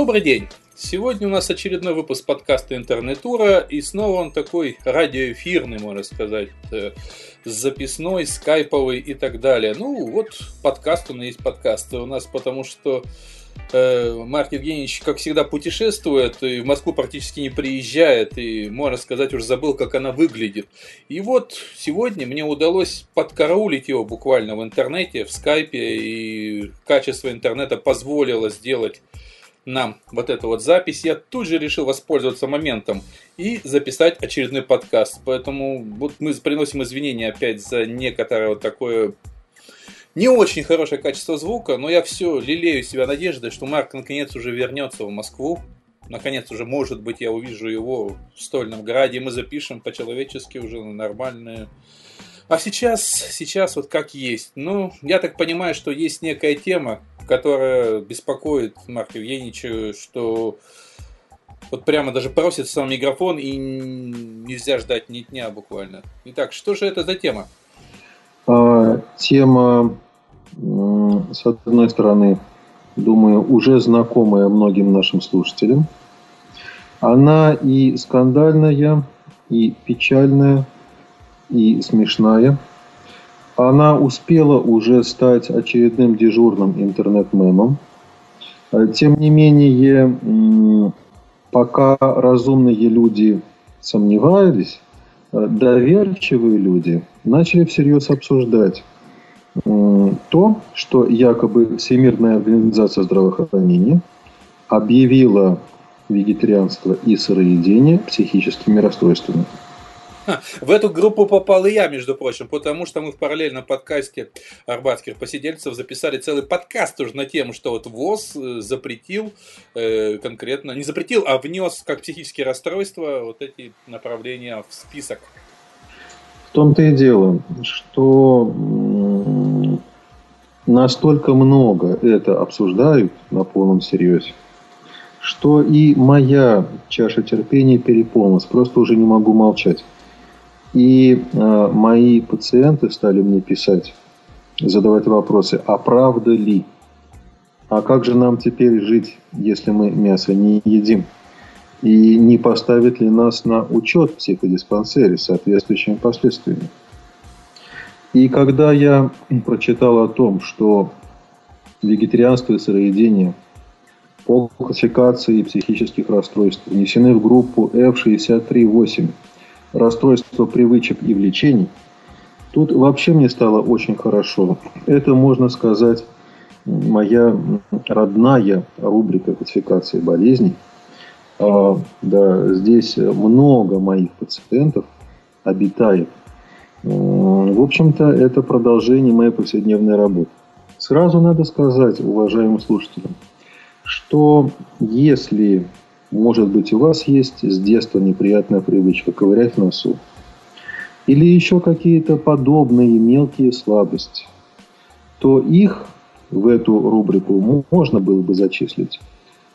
Добрый день! Сегодня у нас очередной выпуск подкаста «Интернетура», и снова он такой радиоэфирный, можно сказать, э, записной, скайповый и так далее. Ну, вот подкаст, он и есть подкаст у нас, потому что э, Марк Евгеньевич, как всегда, путешествует и в Москву практически не приезжает, и, можно сказать, уже забыл, как она выглядит. И вот сегодня мне удалось подкараулить его буквально в интернете, в скайпе, и качество интернета позволило сделать нам вот эту вот запись, я тут же решил воспользоваться моментом и записать очередной подкаст. Поэтому вот мы приносим извинения опять за некоторое вот такое не очень хорошее качество звука, но я все лелею себя надеждой, что Марк наконец уже вернется в Москву. Наконец уже, может быть, я увижу его в Стольном Граде, и мы запишем по-человечески уже нормальные а сейчас, сейчас вот как есть. Ну, я так понимаю, что есть некая тема, которая беспокоит Марка Евгеньевича, что вот прямо даже просит сам микрофон и нельзя ждать ни дня буквально. Итак, что же это за тема? А, тема, с одной стороны, думаю, уже знакомая многим нашим слушателям. Она и скандальная, и печальная, и смешная – она успела уже стать очередным дежурным интернет-мемом. Э, тем не менее, пока разумные люди сомневались, э, доверчивые люди начали всерьез обсуждать то, что якобы Всемирная организация здравоохранения объявила вегетарианство и сыроедение психическими расстройствами. В эту группу попал и я, между прочим, потому что мы в параллельном подкасте арбатских посидельцев записали целый подкаст уже на тему, что вот ВОЗ э, запретил э, конкретно, не запретил, а внес как психические расстройства вот эти направления в список. В том-то и дело, что настолько много это обсуждают на полном серьезе, что и моя чаша терпения переполнилась. Просто уже не могу молчать. И э, мои пациенты стали мне писать, задавать вопросы, а правда ли? А как же нам теперь жить, если мы мясо не едим? И не поставит ли нас на учет в психодиспансере с соответствующими последствиями? И когда я прочитал о том, что вегетарианство и сыроедение по классификации психических расстройств внесены в группу F638, расстройства привычек и влечений, тут вообще мне стало очень хорошо. Это, можно сказать, моя родная рубрика классификации болезней. А, да, здесь много моих пациентов обитает. В общем-то, это продолжение моей повседневной работы. Сразу надо сказать, уважаемым слушателям, что если может быть, у вас есть с детства неприятная привычка ковырять носу. Или еще какие-то подобные мелкие слабости. То их в эту рубрику можно было бы зачислить.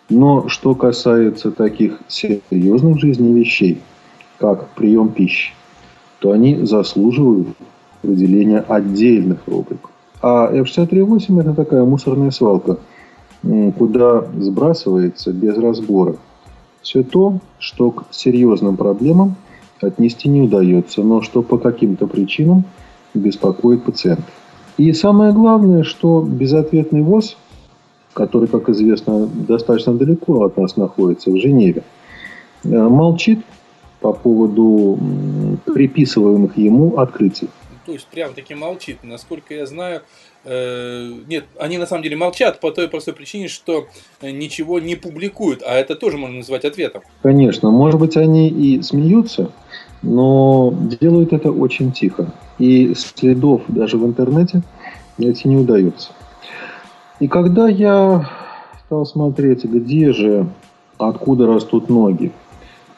Но что касается таких серьезных в жизни вещей, как прием пищи, то они заслуживают выделения отдельных рубрик. А F638 это такая мусорная свалка, куда сбрасывается без разбора все то, что к серьезным проблемам отнести не удается, но что по каким-то причинам беспокоит пациентов. И самое главное, что безответный ВОЗ, который, как известно, достаточно далеко от нас находится, в Женеве, э, молчит по поводу приписываемых ему открытий. То есть прям таки молчит. Насколько я знаю, нет, они на самом деле молчат по той простой причине, что ничего не публикуют, а это тоже можно назвать ответом. Конечно, может быть, они и смеются, но делают это очень тихо. И следов даже в интернете найти не удается. И когда я стал смотреть, где же, откуда растут ноги,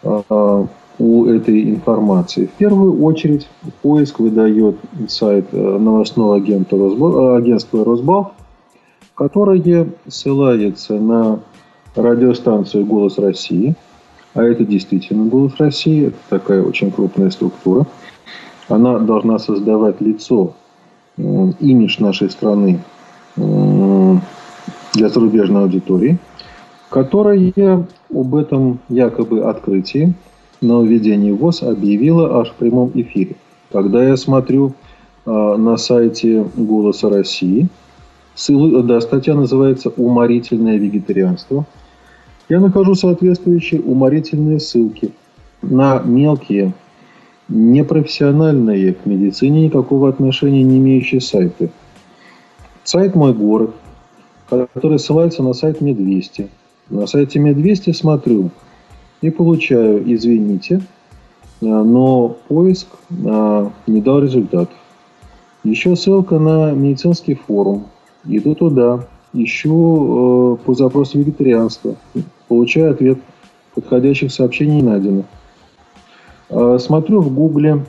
а, у этой информации. В первую очередь поиск выдает сайт э, новостного э, агентства Росбал, которое ссылается на радиостанцию «Голос России», а это действительно «Голос России», это такая очень крупная структура. Она должна создавать лицо, имидж нашей страны для зарубежной аудитории. которая об этом якобы открытии на введении ВОЗ объявила аж в прямом эфире. Когда я смотрю э, на сайте «Голоса России», ссыл, да, статья называется «Уморительное вегетарианство», я нахожу соответствующие уморительные ссылки на мелкие, непрофессиональные к медицине никакого отношения не имеющие сайты. Сайт «Мой город», который ссылается на сайт Мне200. На сайте Мне200 смотрю и получаю, извините, но поиск не дал результатов. Еще ссылка на медицинский форум. Иду туда, ищу по запросу вегетарианства. Получаю ответ. Подходящих сообщений найдено. Смотрю в гугле,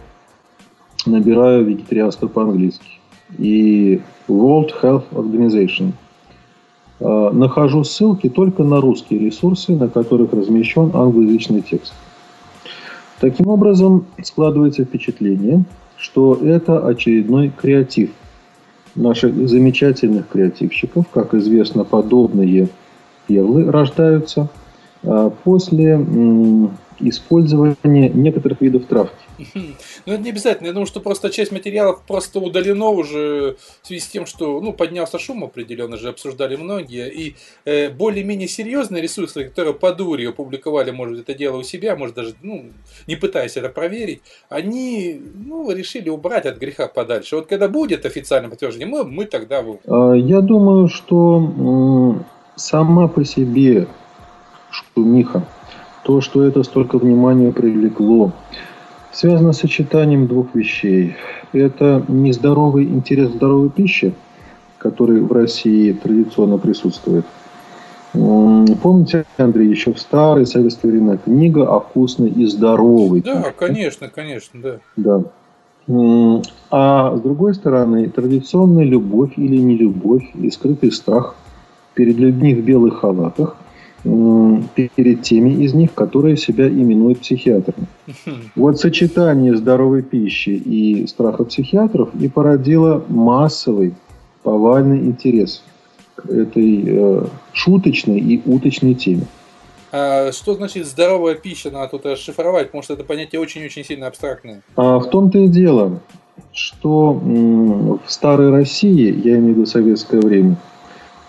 набираю вегетарианство по-английски. И World Health Organization. Нахожу ссылки только на русские ресурсы, на которых размещен англоязычный текст. Таким образом, складывается впечатление, что это очередной креатив наших замечательных креативщиков. Как известно, подобные перлы рождаются а, после использование некоторых видов травки. Ну, это не обязательно. Я думаю, что просто часть материалов просто удалено уже в связи с тем, что ну, поднялся шум определенно же, обсуждали многие. И э, более-менее серьезные ресурсы, которые по дуре опубликовали, может, это дело у себя, может, даже ну, не пытаясь это проверить, они ну, решили убрать от греха подальше. Вот когда будет официальное подтверждение, мы, мы тогда... А, я думаю, что сама по себе шумиха то, что это столько внимания привлекло, связано с сочетанием двух вещей. Это нездоровый интерес к здоровой пище, который в России традиционно присутствует. Помните, Андрей, еще в старые советские времена книга о вкусной и здоровой Да, пище. конечно, конечно, да. Да. А с другой стороны, традиционная любовь или нелюбовь и скрытый страх перед людьми в белых халатах – перед теми из них, которые себя именуют психиатрами. Вот сочетание здоровой пищи и страха психиатров и породило массовый повальный интерес к этой э, шуточной и уточной теме. А что значит здоровая пища? Надо тут расшифровать, потому что это понятие очень-очень сильно абстрактное. А в том-то и дело, что в старой России, я имею в виду советское время,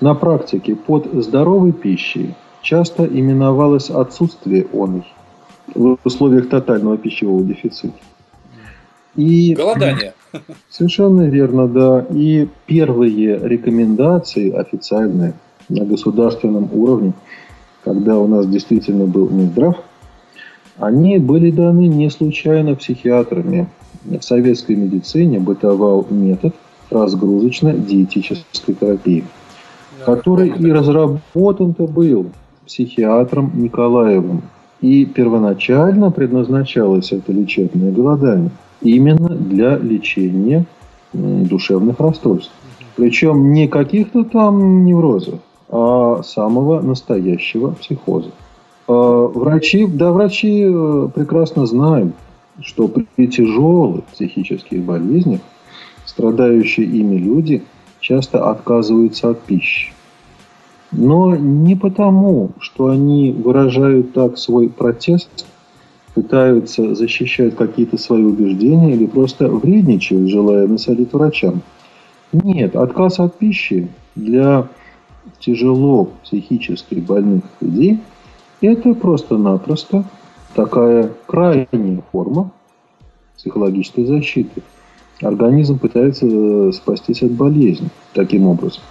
на практике под здоровой пищей часто именовалось отсутствие оной в условиях тотального пищевого дефицита. И Голодание. Совершенно верно, да. И первые рекомендации официальные на государственном уровне, когда у нас действительно был Минздрав, они были даны не случайно психиатрами. В советской медицине бытовал метод разгрузочно-диетической терапии, который и разработан-то был психиатром Николаевым. И первоначально предназначалось это лечебное голодание именно для лечения душевных расстройств. Причем не каких-то там неврозов, а самого настоящего психоза. А врачи, да, врачи э, прекрасно знают, что при тяжелых психических болезнях страдающие ими люди часто отказываются от пищи. Но не потому, что они выражают так свой протест, пытаются защищать какие-то свои убеждения или просто вредничают, желая насолить врачам. Нет, отказ от пищи для тяжело психически больных людей – это просто-напросто такая крайняя форма психологической защиты. Организм пытается спастись от болезни таким образом.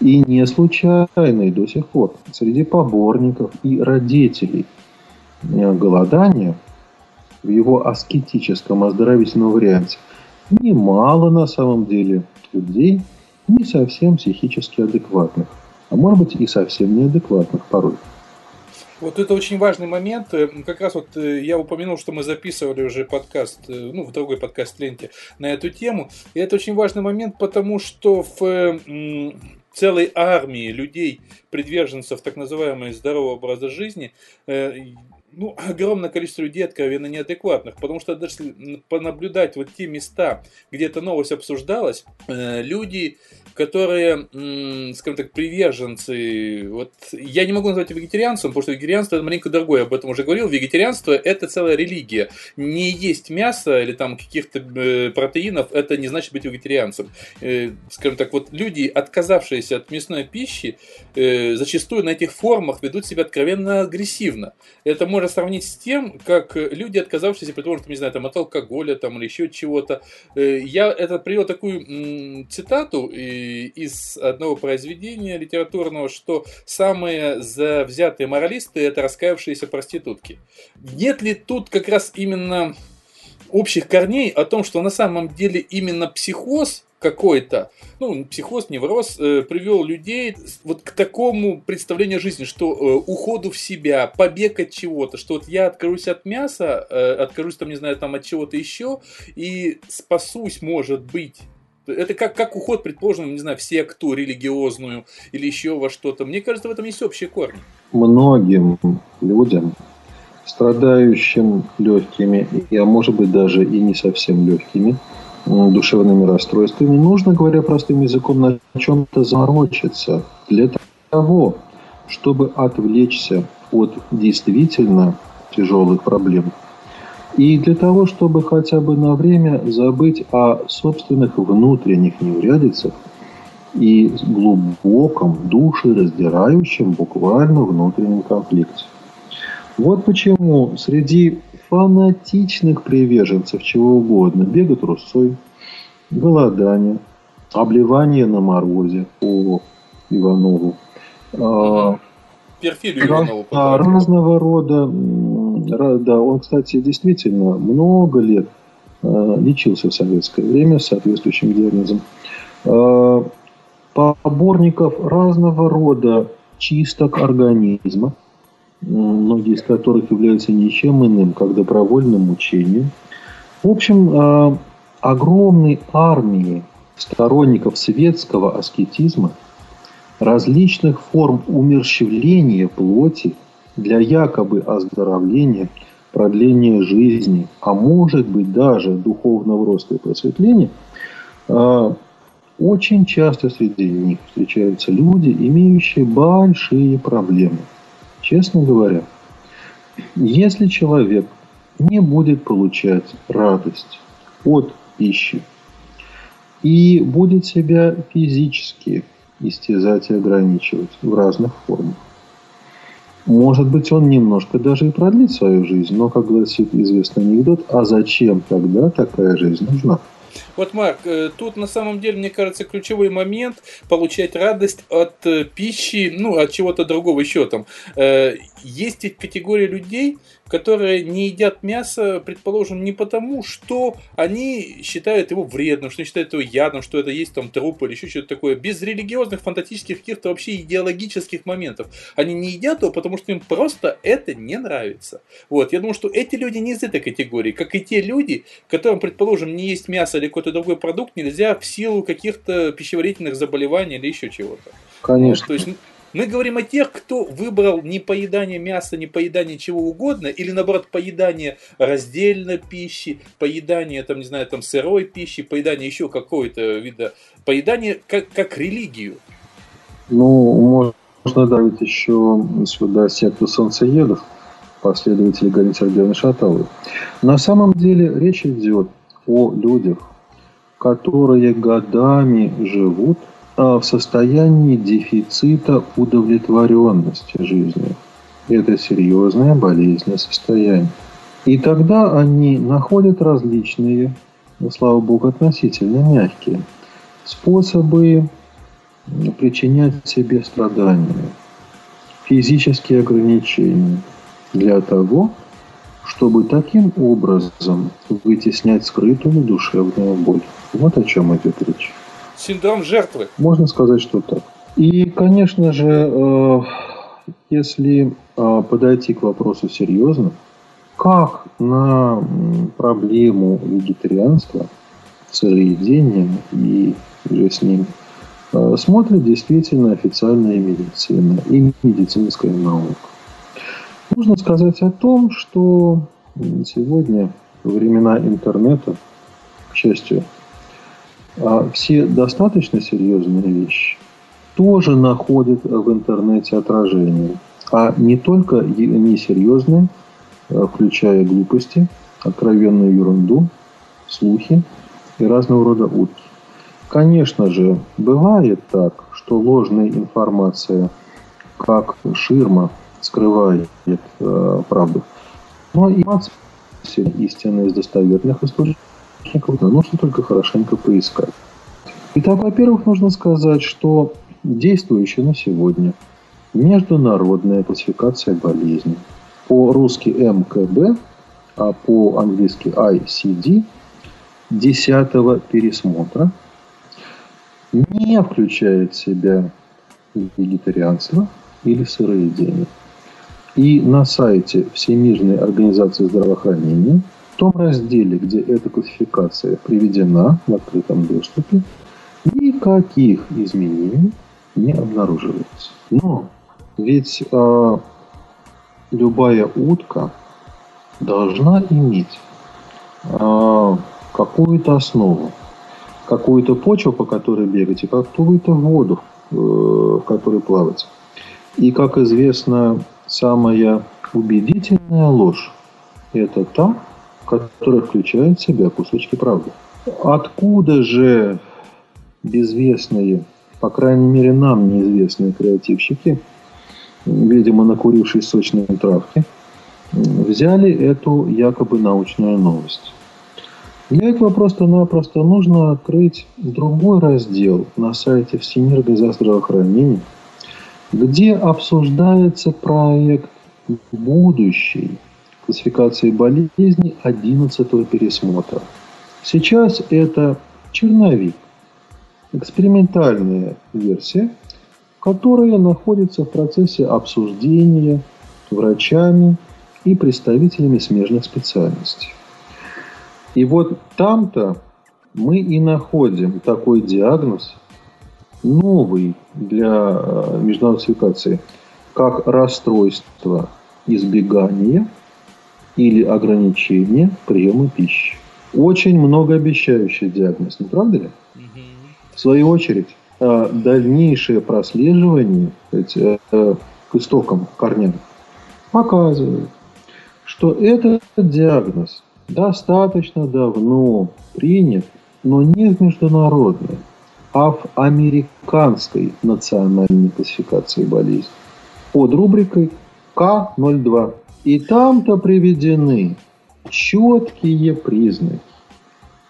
И не случайный до сих пор среди поборников и родителей э, голодания в его аскетическом оздоровительном варианте немало на самом деле людей не совсем психически адекватных, а может быть и совсем неадекватных порой. Вот это очень важный момент. Э, как раз вот э, я упомянул, что мы записывали уже подкаст, ну, в другой подкаст-ленте на эту тему. И это очень важный момент, потому что в целой армии людей, приверженцев так называемой здорового образа жизни, э, ну, огромное количество людей откровенно неадекватных, потому что даже понаблюдать вот те места, где эта новость обсуждалась, э, люди, которые, скажем так, приверженцы, вот я не могу назвать вегетарианцем, потому что вегетарианство это маленько другое, об этом уже говорил, вегетарианство это целая религия. Не есть мясо или там каких-то э, протеинов, это не значит быть вегетарианцем. Э, скажем так, вот люди, отказавшиеся от мясной пищи, зачастую на этих формах ведут себя откровенно агрессивно. Это можно сравнить с тем, как люди, отказавшиеся, предположим, не знаю, там, от алкоголя там, или еще чего-то. Э, я это привел такую цитату из одного произведения литературного, что самые завзятые моралисты – это раскаявшиеся проститутки. Нет ли тут как раз именно общих корней о том, что на самом деле именно психоз какой-то, ну, психоз, невроз, э, привел людей вот к такому представлению жизни, что э, уходу в себя, побег от чего-то, что вот я откажусь от мяса, э, откажусь там, не знаю, там от чего-то еще, и спасусь, может быть, это как, как уход, предположим, не знаю, в секту религиозную или еще во что-то. Мне кажется, в этом есть общие корни. Многим людям, страдающим легкими, а может быть даже и не совсем легкими, душевными расстройствами, нужно, говоря простым языком, на чем-то заморочиться для того, чтобы отвлечься от действительно тяжелых проблем. И для того, чтобы хотя бы на время забыть о собственных внутренних неурядицах и глубоком, душераздирающем буквально внутреннем конфликте. Вот почему среди фанатичных приверженцев чего угодно. Бега трусой, голодание, обливание на морозе по Иванову. А, Перфилию Иванову. А, разного рода. Да, он, кстати, действительно много лет а, лечился в советское время с соответствующим диагнозом. Поборников разного рода чисток организма – многие из которых являются ничем иным, как добровольным учением. В общем, а, огромной армии сторонников светского аскетизма, различных форм умерщвления плоти для якобы оздоровления, продления жизни, а может быть даже духовного роста и просветления, а, очень часто среди них встречаются люди, имеющие большие проблемы – Честно говоря, если человек не будет получать радость от пищи и будет себя физически истязать и ограничивать в разных формах, может быть, он немножко даже и продлит свою жизнь, но, как гласит известный анекдот, а зачем тогда такая жизнь нужна? Вот, Марк, э, тут на самом деле, мне кажется, ключевой момент получать радость от э, пищи, ну, от чего-то другого еще там. Э, есть категория людей, которые не едят мясо, предположим, не потому, что они считают его вредным, что они считают его ядом, что это есть там труп или еще что-то такое, без религиозных, фантастических, каких-то вообще идеологических моментов. Они не едят его, потому что им просто это не нравится. Вот, я думаю, что эти люди не из этой категории, как и те люди, которым, предположим, не есть мясо или какой-то другой продукт нельзя в силу каких-то пищеварительных заболеваний или еще чего-то. Конечно. То есть, мы говорим о тех, кто выбрал не поедание мяса, не поедание чего угодно, или наоборот поедание раздельной пищи, поедание, там, не знаю, там, сырой пищи, поедание еще какого-то вида, поедание как, как религию. Ну, можно добавить еще сюда секту солнцеедов, последователей Галины Сергеевны Шаталовой. На самом деле речь идет о людях, которые годами живут а в состоянии дефицита удовлетворенности жизнью. Это серьезное болезненное состояние. И тогда они находят различные, слава богу, относительно мягкие способы причинять себе страдания, физические ограничения для того, чтобы таким образом вытеснять скрытую душевную боль. Вот о чем идет речь синдром жертвы. Можно сказать, что так. И, конечно же, э, если э, подойти к вопросу серьезно, как на проблему вегетарианства, сыроедения и с ним э, смотрит действительно официальная медицина и медицинская наука. Нужно сказать о том, что сегодня, времена интернета, к счастью, а все достаточно серьезные вещи тоже находят в интернете отражение. А не только несерьезные, а включая глупости, откровенную ерунду, слухи и разного рода утки. Конечно же, бывает так, что ложная информация, как ширма, скрывает э, правду. Но информация истинная из достоверных источников нужно только хорошенько поискать. Итак, во-первых, нужно сказать, что действующая на сегодня международная классификация болезней по-русски МКБ, а по-английски ICD 10 пересмотра не включает в себя вегетарианство или сыроедение. И на сайте Всемирной организации здравоохранения, в том разделе, где эта классификация приведена в открытом доступе, никаких изменений не обнаруживается. Но ведь э, любая утка должна иметь э, какую-то основу, какую-то почву, по которой бегать, и какую-то воду, э, в которой плавать. И, как известно, самая убедительная ложь – это та, которая включает в себя кусочки правды. Откуда же безвестные, по крайней мере нам неизвестные креативщики, видимо накурившись сочные травки, взяли эту якобы научную новость? Для этого просто-напросто нужно открыть другой раздел на сайте Всемирной здравоохранения, где обсуждается проект будущей классификации болезней 11 пересмотра. Сейчас это черновик, экспериментальная версия, которая находится в процессе обсуждения врачами и представителями смежных специальностей. И вот там-то мы и находим такой диагноз, новый для э, международной классификации, как расстройство избегания или ограничения приема пищи. Очень многообещающий диагноз, не правда ли? В свою очередь, э, дальнейшее прослеживание сказать, э, к истокам, корням показывает, что этот диагноз достаточно давно принят, но не в международной, а в американской национальной классификации болезней под рубрикой К02. И там-то приведены четкие признаки,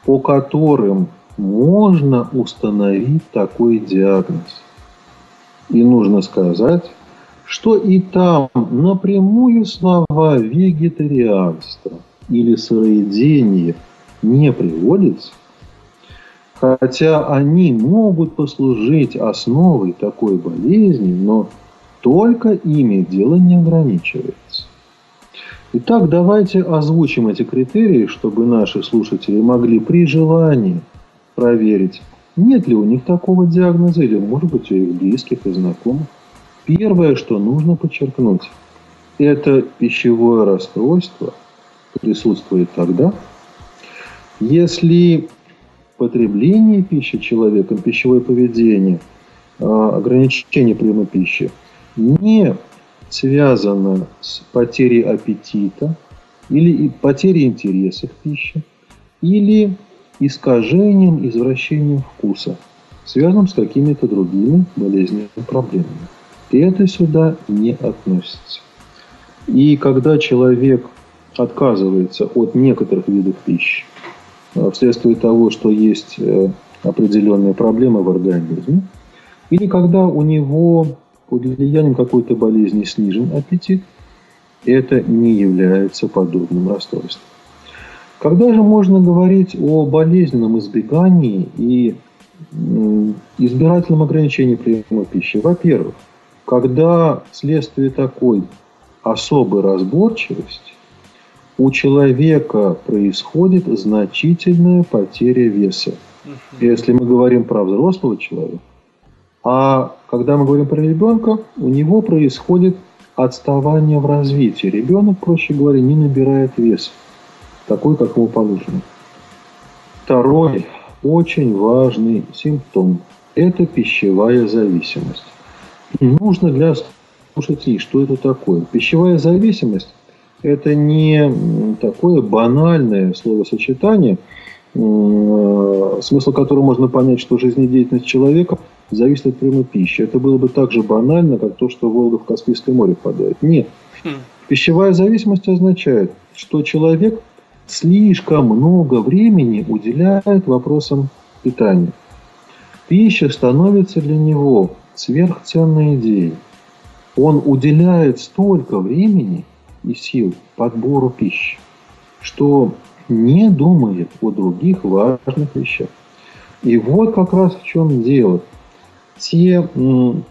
по которым можно установить такой диагноз. И нужно сказать, что и там напрямую слова вегетарианство – или сыроедение не приводится, хотя они могут послужить основой такой болезни, но только ими дело не ограничивается. Итак, давайте озвучим эти критерии, чтобы наши слушатели могли при желании проверить, нет ли у них такого диагноза или, может быть, у их близких и знакомых. Первое, что нужно подчеркнуть, это пищевое расстройство – присутствует тогда, если потребление пищи человеком, пищевое поведение, а, ограничение приема пищи не связано с потерей аппетита или потерей интереса к пище, или искажением, извращением вкуса, связанным с какими-то другими болезненными проблемами. И это сюда не относится. И когда человек отказывается от некоторых видов пищи э, вследствие того, что есть э, определенные проблемы в организме, или когда у него под влиянием какой-то болезни снижен аппетит, это не является подобным расстройством. Когда же можно говорить о болезненном избегании и избирательном ограничении приема пищи? Во-первых, когда вследствие такой особой разборчивости у человека происходит значительная потеря веса. Если мы говорим про взрослого человека, а когда мы говорим про ребенка, у него происходит отставание в развитии. Ребенок, проще говоря, не набирает вес, такой, как ему положено. Второй очень важный симптом – это пищевая зависимость. И нужно для слушателей, что это такое. Пищевая зависимость – это не такое банальное словосочетание, смысл которого можно понять, что жизнедеятельность человека зависит от приема пищи. Это было бы так же банально, как то, что Волга в Каспийское море впадает. Нет. Хм. Пищевая зависимость означает, что человек слишком много времени уделяет вопросам питания. Пища становится для него сверхценной идеей. Он уделяет столько времени и сил подбору пищи, что не думает о других важных вещах. И вот как раз в чем дело. Те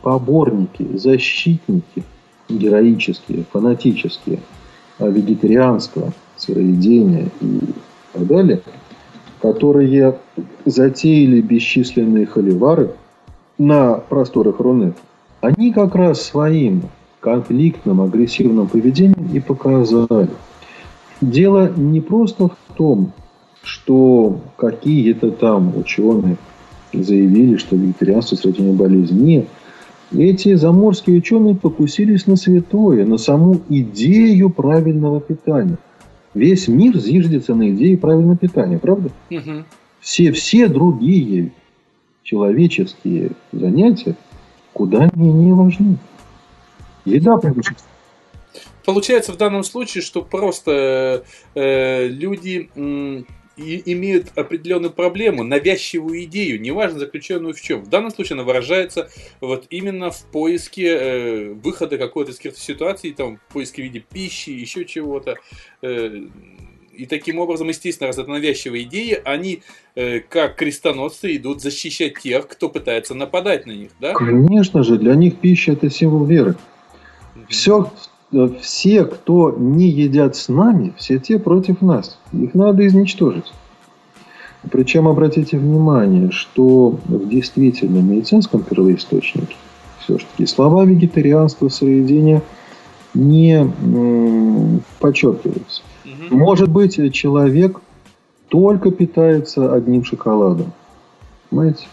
поборники, защитники героические, фанатические вегетарианского сыроедения и так далее, которые затеяли бесчисленные холивары на просторах Руны, они как раз своим конфликтным, агрессивным поведением и показали. Дело не просто в том, что какие-то там ученые заявили, что вегетарианство – средняя болезнь. Нет. Эти заморские ученые покусились на святое, на саму идею правильного питания. Весь мир зиждется на идее правильного питания, правда? Угу. Все, все другие человеческие занятия куда менее важны. Еда превыше Получается в данном случае, что просто э, люди э, имеют определенную проблему, навязчивую идею, неважно заключенную в чем. В данном случае она выражается вот именно в поиске э, выхода какой-то из ситуации, там, в поиске в виде пищи, еще чего-то. Э, и таким образом, естественно, раз это навязчивые идеи, они, э, как крестоносцы, идут защищать тех, кто пытается нападать на них, да? Конечно же, для них пища – это символ веры. Все Э, все, кто не едят с нами, все те против нас. Их надо изничтожить. Причем обратите внимание, что в действительном медицинском первоисточнике все-таки слова вегетарианства, сыроедения не подчеркиваются. Угу. Может быть, человек только питается одним шоколадом. Понимаете?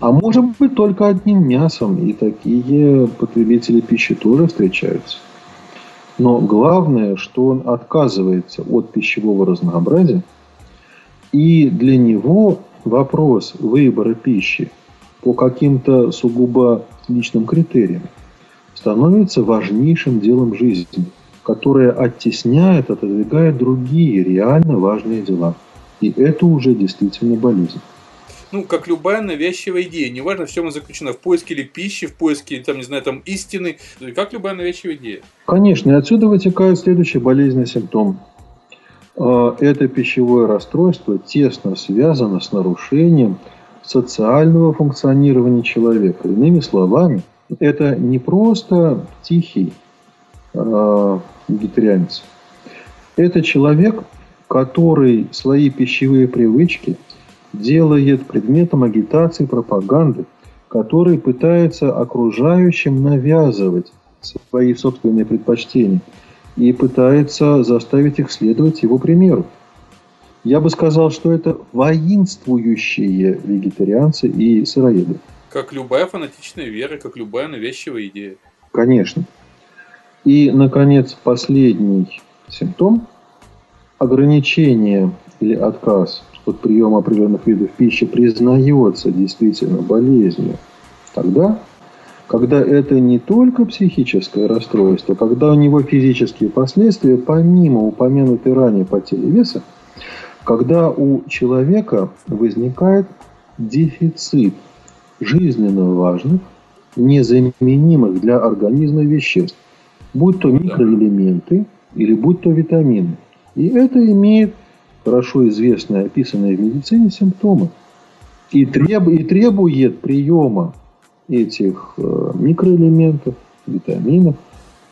А может быть только одним мясом. И такие потребители пищи тоже встречаются. Но главное, что он отказывается от пищевого разнообразия, и для него вопрос выбора пищи по каким-то сугубо личным критериям становится важнейшим делом жизни, которое оттесняет, отодвигает другие реально важные дела. И это уже действительно болезнь ну, как любая навязчивая идея. Неважно, в чем она заключена. В поиске ли пищи, в поиске, там, не знаю, там, истины. Как любая навязчивая идея. Конечно. И отсюда вытекает следующий болезненный симптом. А, это пищевое расстройство тесно связано с нарушением социального функционирования человека. Иными словами, это не просто тихий э, вегетарианец. Это человек, который свои пищевые привычки – делает предметом агитации пропаганды, который пытается окружающим навязывать свои собственные предпочтения и пытается заставить их следовать его примеру. Я бы сказал, что это воинствующие вегетарианцы и сыроеды. Как любая фанатичная вера, как любая навязчивая идея. Конечно. И, наконец, последний симптом – ограничение или отказ от приема определенных видов пищи признается действительно болезнью, тогда, когда это не только психическое расстройство, когда у него физические последствия, помимо упомянутой ранее потери веса, когда у человека возникает дефицит жизненно важных, незаменимых для организма веществ, будь то микроэлементы или будь то витамины. И это имеет хорошо известные, описанные в медицине симптомы. И, треб, и требует приема этих э, микроэлементов, витаминов,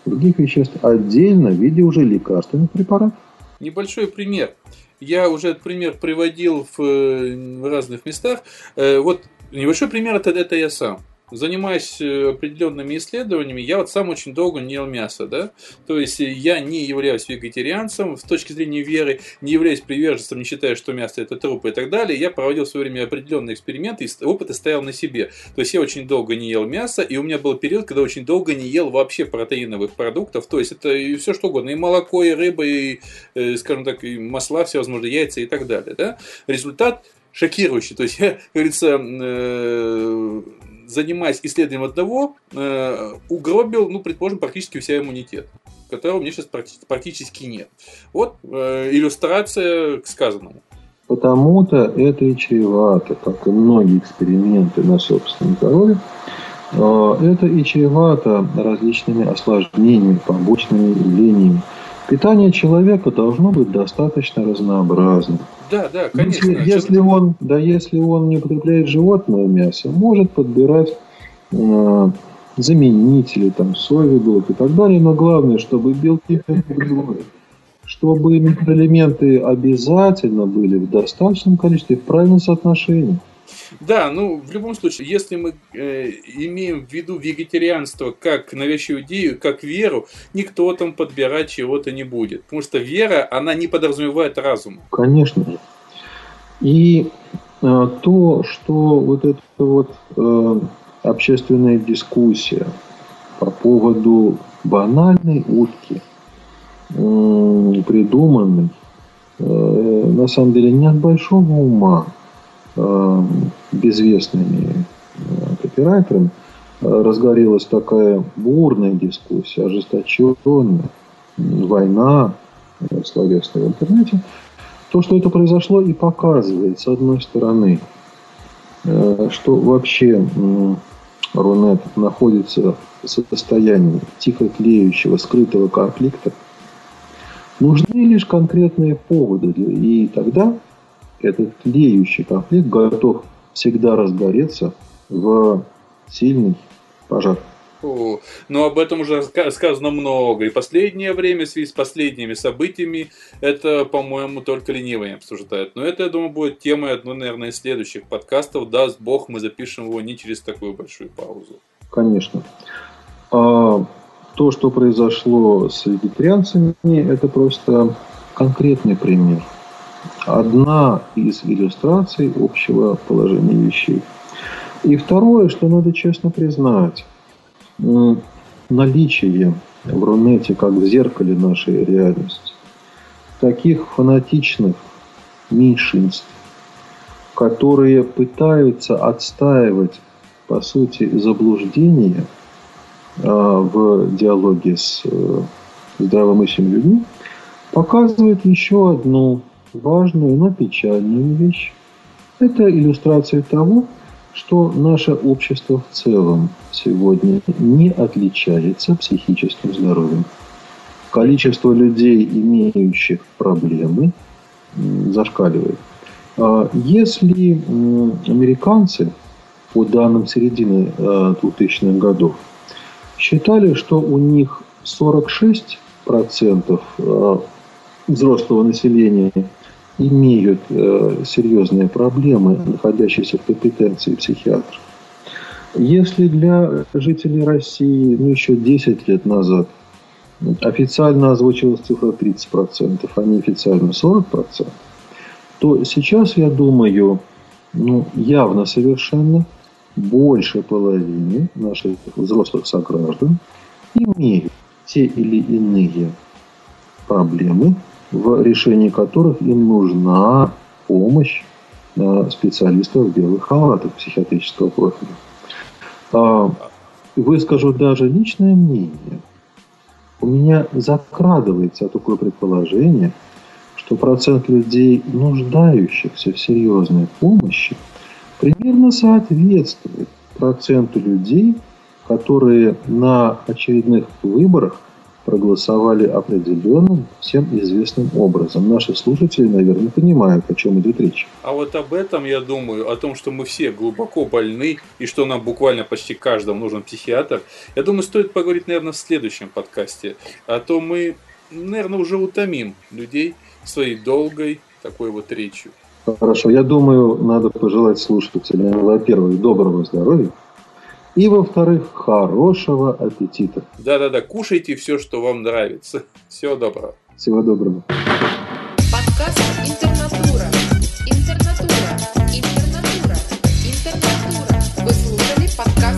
других веществ отдельно в виде уже лекарственных препаратов. Небольшой пример. Я уже этот пример приводил в, в разных местах. Э, вот небольшой пример это, это я сам. Занимаясь э, определенными исследованиями, я вот сам очень долго не ел мясо, да, то есть я не являюсь вегетарианцем с точки зрения веры, не являюсь приверженцем, не считая, что мясо это труп и так далее, я проводил в свое время определенные эксперименты и опыты стоял на себе, то есть я очень долго не ел мясо, и у меня был период, когда очень долго не ел вообще протеиновых продуктов, то есть это и все что угодно, и молоко, и рыба, и, э, скажем так, и масла всевозможные, яйца и так далее, да, результат шокирующий. То есть я, как говорится, э, занимаясь исследованием одного, э, угробил, ну, предположим, практически вся иммунитет, которого у меня сейчас практически нет. Вот э, иллюстрация к сказанному. Потому-то это и чревато, как и многие эксперименты на собственном здоровье, это и чревато различными осложнениями, побочными явлениями. Питание человека должно быть достаточно разнообразным. Да, да, конечно. Если, если он, да, если он не употребляет животное мясо, может подбирать э, заменители, там, соевый белок и так далее, но главное, чтобы белки чтобы микроэлементы обязательно были в достаточном количестве в правильном соотношении. Да, ну, в любом случае, если мы э, имеем в виду вегетарианство как навязчивую идею, как веру, никто там подбирать чего-то не будет. Потому что вера, она не подразумевает разум. Конечно. И э, то, что вот эта вот э, общественная дискуссия по поводу банальной утки, э, придуманной, э, на самом деле не от большого ума, безвестными э, копирайтерами, э, разгорелась такая бурная дискуссия, ожесточенная, война словесная в интернете. То, что это произошло, и показывает, с одной стороны, что вообще Рунет находится в состоянии тихо тлеющего, скрытого конфликта. Нужны лишь конкретные поводы, и тогда этот тлеющий конфликт готов всегда разгореться в сильный пожар. О, но об этом уже сказано много. И последнее время, в связи с последними событиями, это, по-моему, только ленивые обсуждают. Но это, я думаю, будет темой одной, наверное, из следующих подкастов. Даст Бог, мы запишем его не через такую большую паузу. Конечно. А то, что произошло с вегетарианцами, это просто конкретный пример – одна из иллюстраций общего положения вещей. И второе, что надо честно признать, наличие в Рунете, как в зеркале нашей реальности, таких фанатичных меньшинств, которые пытаются отстаивать, по сути, заблуждение а, в диалоге с э, здравомыслящими людьми, показывает еще одну важную, но печальную вещь. Это иллюстрация того, что наше общество в целом сегодня не отличается психическим здоровьем. Количество людей, имеющих проблемы, зашкаливает. А если американцы, по данным середины 2000-х э, годов, считали, что у них 46% э, взрослого населения имеют э, серьезные проблемы, находящиеся в компетенции психиатров. Если для жителей России ну, еще 10 лет назад официально озвучивалась цифра 30%, а неофициально 40%, то сейчас, я думаю, ну, явно совершенно больше половины наших взрослых сограждан имеют те или иные проблемы, в решении которых им нужна помощь э, специалистов в белых халатах психиатрического профиля. А, выскажу даже личное мнение. У меня закрадывается такое предположение, что процент людей, нуждающихся в серьезной помощи, примерно соответствует проценту людей, которые на очередных выборах проголосовали определенным, всем известным образом. Наши слушатели, наверное, понимают, о чем идет речь. А вот об этом я думаю, о том, что мы все глубоко больны и что нам буквально почти каждому нужен психиатр, я думаю, стоит поговорить, наверное, в следующем подкасте. А то мы, наверное, уже утомим людей своей долгой такой вот речью. Хорошо. Я думаю, надо пожелать слушателям, во-первых, доброго здоровья, и, во-вторых, хорошего аппетита. Да-да-да, кушайте все, что вам нравится. Всего доброго. Всего доброго. Подкаст «Интернатура». Интернатура. Интернатура. Интернатура. Вы слушали подкаст